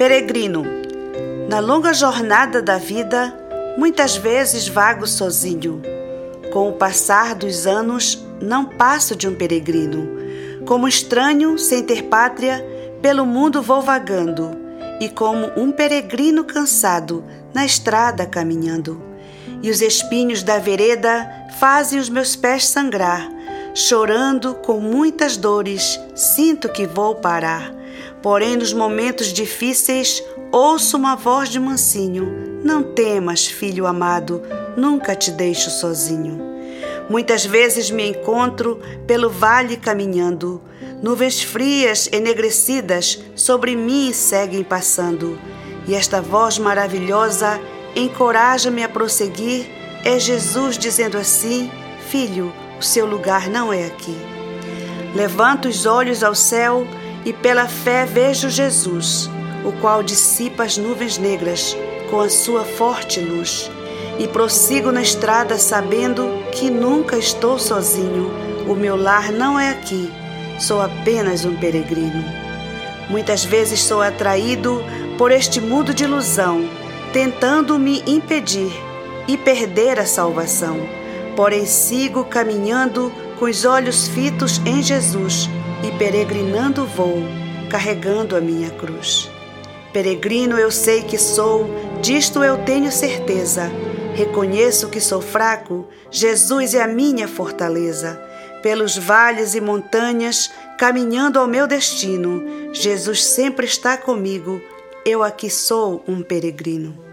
Peregrino, na longa jornada da vida, muitas vezes vago sozinho. Com o passar dos anos, não passo de um peregrino. Como estranho, sem ter pátria, pelo mundo vou vagando, e como um peregrino cansado, na estrada caminhando. E os espinhos da vereda fazem os meus pés sangrar. Chorando com muitas dores, sinto que vou parar. Porém, nos momentos difíceis, ouço uma voz de mansinho: Não temas, filho amado, nunca te deixo sozinho. Muitas vezes me encontro pelo vale caminhando, nuvens frias, enegrecidas, sobre mim seguem passando, e esta voz maravilhosa encoraja-me a prosseguir. É Jesus dizendo assim: Filho, o seu lugar não é aqui. Levanto os olhos ao céu e pela fé vejo Jesus, o qual dissipa as nuvens negras com a sua forte luz. E prossigo na estrada sabendo que nunca estou sozinho. O meu lar não é aqui, sou apenas um peregrino. Muitas vezes sou atraído por este mundo de ilusão, tentando me impedir e perder a salvação. Porém, sigo caminhando com os olhos fitos em Jesus e peregrinando vou, carregando a minha cruz. Peregrino eu sei que sou, disto eu tenho certeza. Reconheço que sou fraco, Jesus é a minha fortaleza. Pelos vales e montanhas, caminhando ao meu destino, Jesus sempre está comigo. Eu aqui sou um peregrino.